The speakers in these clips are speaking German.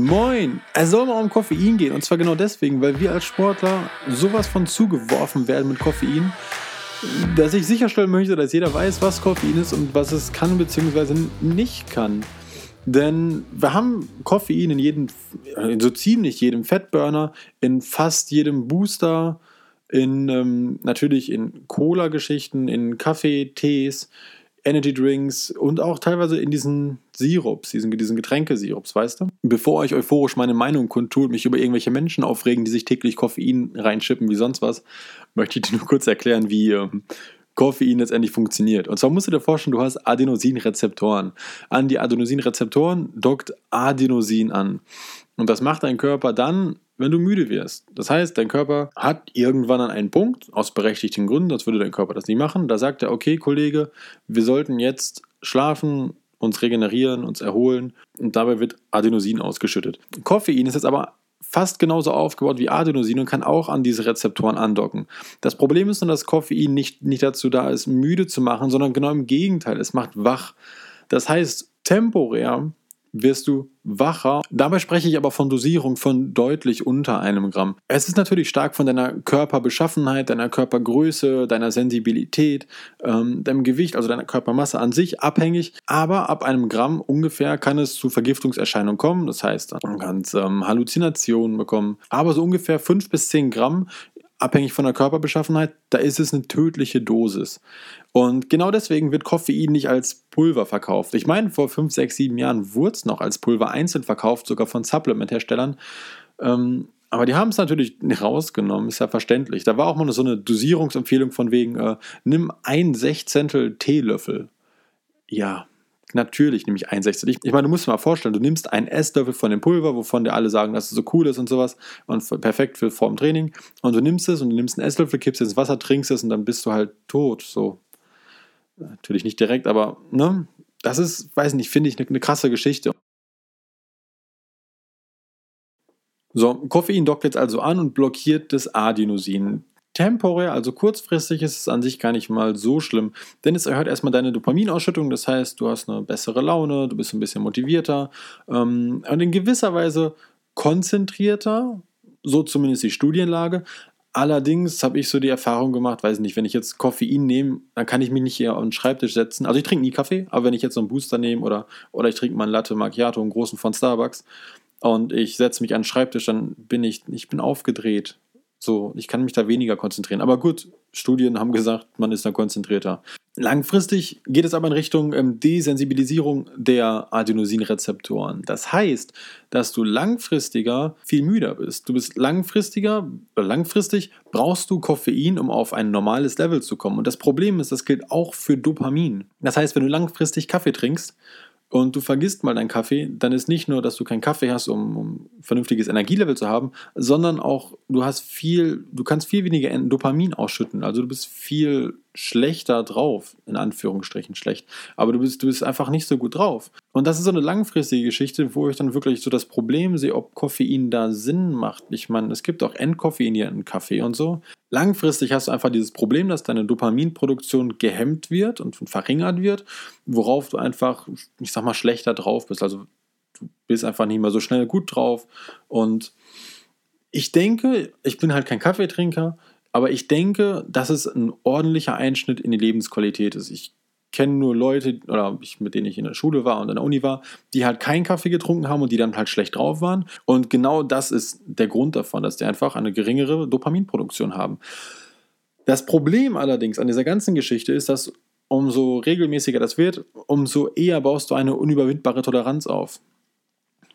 Moin! Es soll mal um Koffein gehen. Und zwar genau deswegen, weil wir als Sportler sowas von zugeworfen werden mit Koffein, dass ich sicherstellen möchte, dass jeder weiß, was Koffein ist und was es kann bzw. nicht kann. Denn wir haben Koffein in jedem, in so ziemlich jedem Fettburner, in fast jedem Booster, in ähm, natürlich in Cola-Geschichten, in Kaffee, Tees, Energy Drinks und auch teilweise in diesen Sirups, diesen, diesen Getränkesirups, weißt du? Bevor euch euphorisch meine Meinung kundtut, mich über irgendwelche Menschen aufregen, die sich täglich Koffein reinschippen wie sonst was, möchte ich dir nur kurz erklären, wie ähm, Koffein letztendlich funktioniert. Und zwar musst du dir vorstellen, du hast Adenosinrezeptoren. An die Adenosinrezeptoren dockt Adenosin an. Und das macht dein Körper dann, wenn du müde wirst. Das heißt, dein Körper hat irgendwann an einen Punkt, aus berechtigten Gründen, sonst würde dein Körper das nicht machen, da sagt er, okay, Kollege, wir sollten jetzt schlafen, uns regenerieren, uns erholen und dabei wird Adenosin ausgeschüttet. Koffein ist jetzt aber fast genauso aufgebaut wie Adenosin und kann auch an diese Rezeptoren andocken. Das Problem ist nur, dass Koffein nicht, nicht dazu da ist, müde zu machen, sondern genau im Gegenteil, es macht wach. Das heißt, temporär wirst du wacher. Dabei spreche ich aber von Dosierung von deutlich unter einem Gramm. Es ist natürlich stark von deiner Körperbeschaffenheit, deiner Körpergröße, deiner Sensibilität, ähm, deinem Gewicht, also deiner Körpermasse an sich abhängig. Aber ab einem Gramm ungefähr kann es zu Vergiftungserscheinungen kommen. Das heißt, man kann ähm, Halluzinationen bekommen. Aber so ungefähr 5 bis 10 Gramm abhängig von der Körperbeschaffenheit, da ist es eine tödliche Dosis. Und genau deswegen wird Koffein nicht als Pulver verkauft. Ich meine, vor 5, 6, 7 Jahren wurde es noch als Pulver einzeln verkauft, sogar von Supplement-Herstellern. Ähm, aber die haben es natürlich rausgenommen, ist ja verständlich. Da war auch mal so eine Dosierungsempfehlung von wegen, äh, nimm ein Sechzehntel Teelöffel. Ja, Natürlich nehme ich ein Sechstel. Ich, meine, du musst dir mal vorstellen, du nimmst einen Esslöffel von dem Pulver, wovon dir alle sagen, dass es so cool ist und sowas und perfekt für vorm Training. Und du nimmst es und du nimmst einen Esslöffel, kippst ins Wasser, trinkst es und dann bist du halt tot. So. Natürlich nicht direkt, aber ne? Das ist, weiß nicht, finde ich eine, eine krasse Geschichte. So, Koffein dockt jetzt also an und blockiert das Adenosin temporär, also kurzfristig ist es an sich gar nicht mal so schlimm, denn es erhöht erstmal deine Dopaminausschüttung, das heißt, du hast eine bessere Laune, du bist ein bisschen motivierter ähm, und in gewisser Weise konzentrierter, so zumindest die Studienlage. Allerdings habe ich so die Erfahrung gemacht, weiß nicht, wenn ich jetzt Koffein nehme, dann kann ich mich nicht hier auf den Schreibtisch setzen. Also ich trinke nie Kaffee, aber wenn ich jetzt so einen Booster nehme oder, oder ich trinke mal einen Latte Macchiato, einen großen von Starbucks und ich setze mich an den Schreibtisch, dann bin ich, ich bin aufgedreht so, ich kann mich da weniger konzentrieren. Aber gut, Studien haben gesagt, man ist da konzentrierter. Langfristig geht es aber in Richtung ähm, Desensibilisierung der Adenosinrezeptoren. Das heißt, dass du langfristiger viel müder bist. Du bist langfristiger, äh, langfristig brauchst du Koffein, um auf ein normales Level zu kommen. Und das Problem ist, das gilt auch für Dopamin. Das heißt, wenn du langfristig Kaffee trinkst, und du vergisst mal deinen Kaffee, dann ist nicht nur, dass du keinen Kaffee hast, um, um vernünftiges Energielevel zu haben, sondern auch du hast viel, du kannst viel weniger Dopamin ausschütten. Also du bist viel schlechter drauf, in Anführungsstrichen schlecht. Aber du bist, du bist einfach nicht so gut drauf. Und das ist so eine langfristige Geschichte, wo ich dann wirklich so das Problem sehe, ob Koffein da Sinn macht. Ich meine, es gibt auch entkoffeinierten Kaffee und so. Langfristig hast du einfach dieses Problem, dass deine Dopaminproduktion gehemmt wird und verringert wird, worauf du einfach, ich sag mal, schlechter drauf bist. Also du bist einfach nicht mehr so schnell gut drauf. Und ich denke, ich bin halt kein Kaffeetrinker, aber ich denke, dass es ein ordentlicher Einschnitt in die Lebensqualität ist. Ich kenne nur Leute, oder ich, mit denen ich in der Schule war und in der Uni war, die halt keinen Kaffee getrunken haben und die dann halt schlecht drauf waren. Und genau das ist der Grund davon, dass die einfach eine geringere Dopaminproduktion haben. Das Problem allerdings an dieser ganzen Geschichte ist, dass umso regelmäßiger das wird, umso eher baust du eine unüberwindbare Toleranz auf.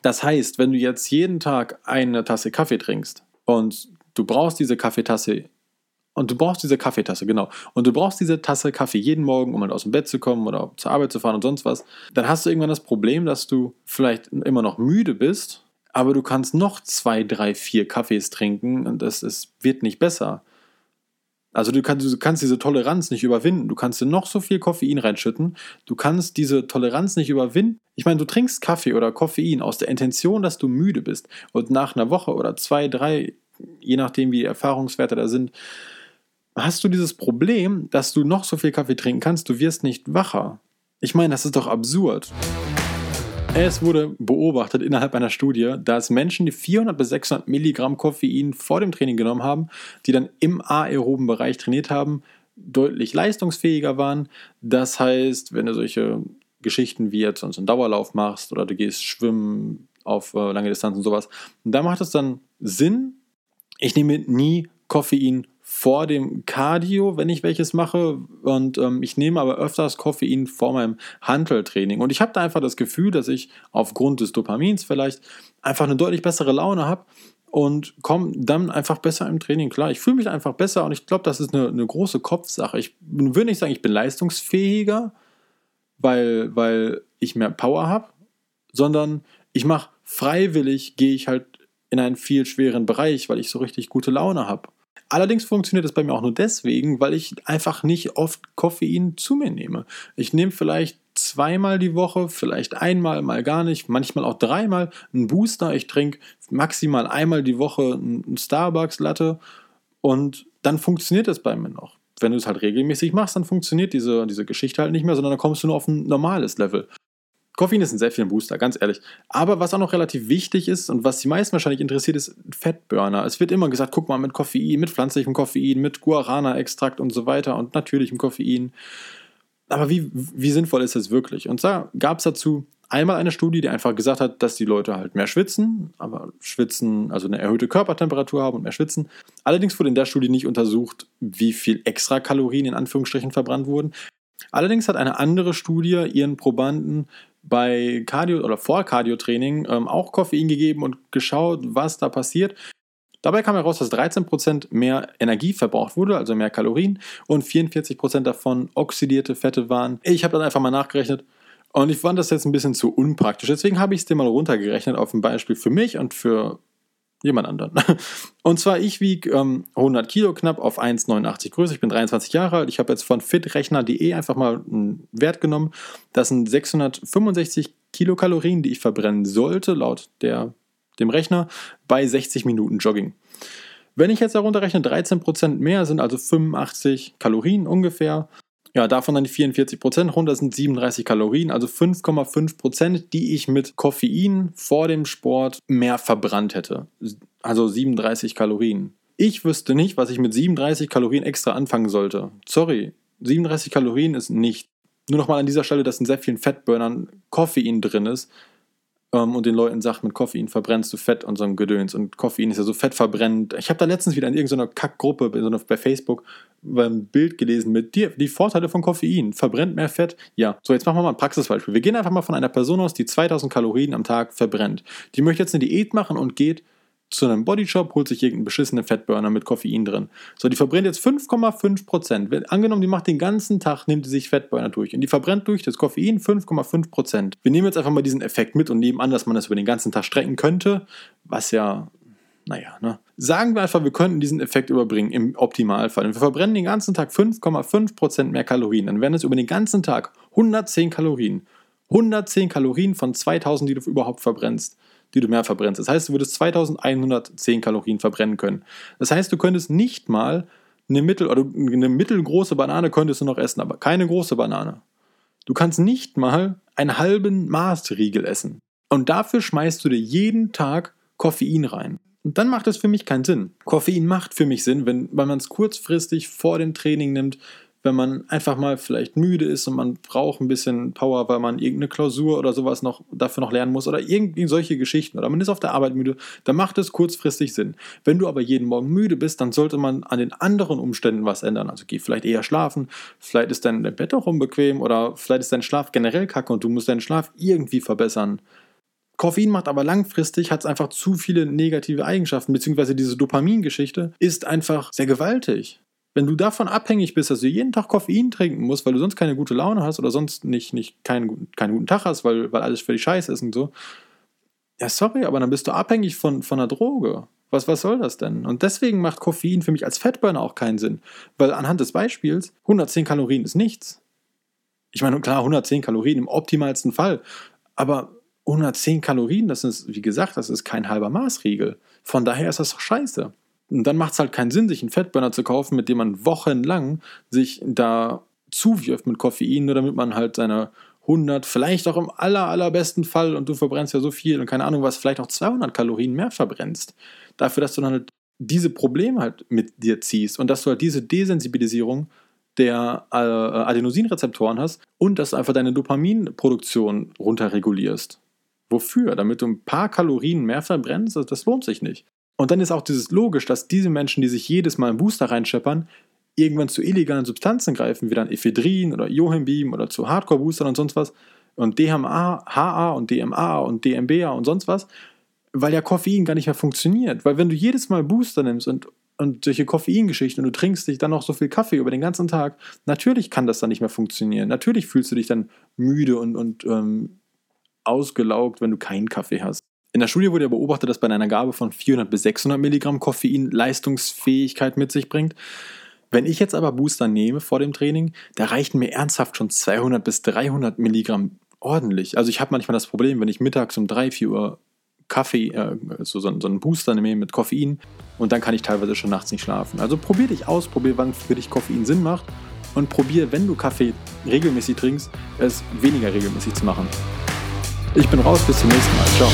Das heißt, wenn du jetzt jeden Tag eine Tasse Kaffee trinkst und du brauchst diese Kaffeetasse und du brauchst diese Kaffeetasse, genau. Und du brauchst diese Tasse Kaffee jeden Morgen, um halt aus dem Bett zu kommen oder zur Arbeit zu fahren und sonst was. Dann hast du irgendwann das Problem, dass du vielleicht immer noch müde bist, aber du kannst noch zwei, drei, vier Kaffees trinken und es, es wird nicht besser. Also du kannst, du kannst diese Toleranz nicht überwinden. Du kannst dir noch so viel Koffein reinschütten. Du kannst diese Toleranz nicht überwinden. Ich meine, du trinkst Kaffee oder Koffein aus der Intention, dass du müde bist. Und nach einer Woche oder zwei, drei, je nachdem wie die Erfahrungswerte da sind, hast du dieses Problem, dass du noch so viel Kaffee trinken kannst, du wirst nicht wacher. Ich meine, das ist doch absurd. Es wurde beobachtet innerhalb einer Studie, dass Menschen, die 400 bis 600 Milligramm Koffein vor dem Training genommen haben, die dann im aeroben Bereich trainiert haben, deutlich leistungsfähiger waren. Das heißt, wenn du solche Geschichten wie jetzt einen Dauerlauf machst oder du gehst schwimmen auf äh, lange Distanz und sowas, da macht es dann Sinn. Ich nehme nie Koffein vor dem Cardio, wenn ich welches mache. Und ähm, ich nehme aber öfters Koffein vor meinem Hanteltraining. Und ich habe da einfach das Gefühl, dass ich aufgrund des Dopamins vielleicht einfach eine deutlich bessere Laune habe und komme dann einfach besser im Training klar. Ich fühle mich einfach besser und ich glaube, das ist eine, eine große Kopfsache. Ich würde nicht sagen, ich bin leistungsfähiger, weil, weil ich mehr Power habe, sondern ich mache freiwillig, gehe ich halt in einen viel schweren Bereich, weil ich so richtig gute Laune habe. Allerdings funktioniert das bei mir auch nur deswegen, weil ich einfach nicht oft Koffein zu mir nehme. Ich nehme vielleicht zweimal die Woche, vielleicht einmal, mal gar nicht, manchmal auch dreimal einen Booster. Ich trinke maximal einmal die Woche einen Starbucks-Latte und dann funktioniert das bei mir noch. Wenn du es halt regelmäßig machst, dann funktioniert diese, diese Geschichte halt nicht mehr, sondern dann kommst du nur auf ein normales Level. Koffein ist ein sehr viel Booster, ganz ehrlich. Aber was auch noch relativ wichtig ist und was die meisten wahrscheinlich interessiert, ist Fettburner. Es wird immer gesagt, guck mal, mit Koffein, mit pflanzlichem Koffein, mit Guarana-Extrakt und so weiter und natürlichem Koffein. Aber wie, wie sinnvoll ist es wirklich? Und da gab es dazu einmal eine Studie, die einfach gesagt hat, dass die Leute halt mehr schwitzen, aber schwitzen, also eine erhöhte Körpertemperatur haben und mehr schwitzen. Allerdings wurde in der Studie nicht untersucht, wie viel extra Kalorien in Anführungsstrichen verbrannt wurden. Allerdings hat eine andere Studie ihren Probanden bei Cardio oder vor Cardio-Training ähm, auch Koffein gegeben und geschaut, was da passiert. Dabei kam heraus, dass 13% mehr Energie verbraucht wurde, also mehr Kalorien, und 44% davon oxidierte Fette waren. Ich habe dann einfach mal nachgerechnet und ich fand das jetzt ein bisschen zu unpraktisch. Deswegen habe ich es dir mal runtergerechnet auf ein Beispiel für mich und für jemand anderen. Und zwar, ich wiege ähm, 100 Kilo knapp auf 1,89 Größe. Ich bin 23 Jahre alt. Ich habe jetzt von fitrechner.de einfach mal einen Wert genommen. Das sind 665 Kilokalorien, die ich verbrennen sollte, laut der, dem Rechner, bei 60 Minuten Jogging. Wenn ich jetzt darunter rechne, 13% mehr sind also 85 Kalorien ungefähr. Ja, davon dann die 44 Prozent runter sind 37 Kalorien, also 5,5 Prozent, die ich mit Koffein vor dem Sport mehr verbrannt hätte. Also 37 Kalorien. Ich wüsste nicht, was ich mit 37 Kalorien extra anfangen sollte. Sorry, 37 Kalorien ist nicht. Nur nochmal an dieser Stelle, dass in sehr vielen Fettburnern Koffein drin ist ähm, und den Leuten sagt, mit Koffein verbrennst du Fett und so ein Gedöns. Und Koffein ist ja so fettverbrennend. Ich habe da letztens wieder in irgendeiner Kackgruppe bei Facebook ein Bild gelesen mit dir, die Vorteile von Koffein. Verbrennt mehr Fett? Ja. So, jetzt machen wir mal ein Praxisbeispiel. Wir gehen einfach mal von einer Person aus, die 2000 Kalorien am Tag verbrennt. Die möchte jetzt eine Diät machen und geht zu einem Bodyshop, holt sich irgendeinen beschissenen Fettburner mit Koffein drin. So, die verbrennt jetzt 5,5 Prozent. Angenommen, die macht den ganzen Tag, nimmt sie sich Fettburner durch und die verbrennt durch das Koffein 5,5 Prozent. Wir nehmen jetzt einfach mal diesen Effekt mit und nehmen an, dass man das über den ganzen Tag strecken könnte, was ja, naja, ne. Sagen wir einfach, wir könnten diesen Effekt überbringen im Optimalfall. Und wir verbrennen den ganzen Tag 5,5 Prozent mehr Kalorien. Dann wären es über den ganzen Tag 110 Kalorien. 110 Kalorien von 2000, die du überhaupt verbrennst die du mehr verbrennst. Das heißt, du würdest 2110 Kalorien verbrennen können. Das heißt, du könntest nicht mal eine mittel oder eine mittelgroße Banane könntest du noch essen, aber keine große Banane. Du kannst nicht mal einen halben Maßriegel essen. Und dafür schmeißt du dir jeden Tag Koffein rein. Und dann macht es für mich keinen Sinn. Koffein macht für mich Sinn, wenn, wenn man es kurzfristig vor dem Training nimmt, wenn man einfach mal vielleicht müde ist und man braucht ein bisschen Power, weil man irgendeine Klausur oder sowas noch dafür noch lernen muss oder irgendwie solche Geschichten oder man ist auf der Arbeit müde, dann macht es kurzfristig Sinn. Wenn du aber jeden Morgen müde bist, dann sollte man an den anderen Umständen was ändern. Also geh vielleicht eher schlafen, vielleicht ist dein Bett auch unbequem oder vielleicht ist dein Schlaf generell kacke und du musst deinen Schlaf irgendwie verbessern. Koffein macht aber langfristig, hat es einfach zu viele negative Eigenschaften, beziehungsweise diese Dopamingeschichte ist einfach sehr gewaltig. Wenn du davon abhängig bist, dass du jeden Tag Koffein trinken musst, weil du sonst keine gute Laune hast oder sonst nicht, nicht keinen, keinen guten Tag hast, weil, weil alles für dich scheiße ist und so, ja, sorry, aber dann bist du abhängig von, von einer Droge. Was, was soll das denn? Und deswegen macht Koffein für mich als Fettburner auch keinen Sinn. Weil anhand des Beispiels, 110 Kalorien ist nichts. Ich meine, klar, 110 Kalorien im optimalsten Fall. Aber 110 Kalorien, das ist, wie gesagt, das ist kein halber Maßriegel. Von daher ist das doch scheiße. Und dann macht es halt keinen Sinn, sich einen Fettburner zu kaufen, mit dem man wochenlang sich da zuwirft mit Koffein, nur damit man halt seine 100, vielleicht auch im aller, allerbesten Fall und du verbrennst ja so viel und keine Ahnung was, vielleicht auch 200 Kalorien mehr verbrennst. Dafür, dass du dann halt diese Probleme halt mit dir ziehst und dass du halt diese Desensibilisierung der äh, Adenosinrezeptoren hast und dass du einfach deine Dopaminproduktion runterregulierst. Wofür? Damit du ein paar Kalorien mehr verbrennst? Das, das lohnt sich nicht. Und dann ist auch dieses logisch, dass diese Menschen, die sich jedes Mal einen Booster reinscheppern, irgendwann zu illegalen Substanzen greifen, wie dann Ephedrin oder Johembeam oder zu Hardcore-Boostern und sonst was und DHA, HA und DMA und DMBA und sonst was, weil ja Koffein gar nicht mehr funktioniert. Weil wenn du jedes Mal Booster nimmst und, und solche Koffeingeschichten und du trinkst dich dann noch so viel Kaffee über den ganzen Tag, natürlich kann das dann nicht mehr funktionieren. Natürlich fühlst du dich dann müde und, und ähm, ausgelaugt, wenn du keinen Kaffee hast. In der Studie wurde ja beobachtet, dass bei einer Gabe von 400 bis 600 Milligramm Koffein Leistungsfähigkeit mit sich bringt. Wenn ich jetzt aber Booster nehme vor dem Training, da reichten mir ernsthaft schon 200 bis 300 Milligramm ordentlich. Also ich habe manchmal das Problem, wenn ich mittags um 3, 4 Uhr Kaffee, äh, so, so, so einen Booster nehme mit Koffein und dann kann ich teilweise schon nachts nicht schlafen. Also probier dich aus, probier, wann für dich Koffein Sinn macht und probier, wenn du Kaffee regelmäßig trinkst, es weniger regelmäßig zu machen. Ich bin raus, bis zum nächsten Mal. Ciao.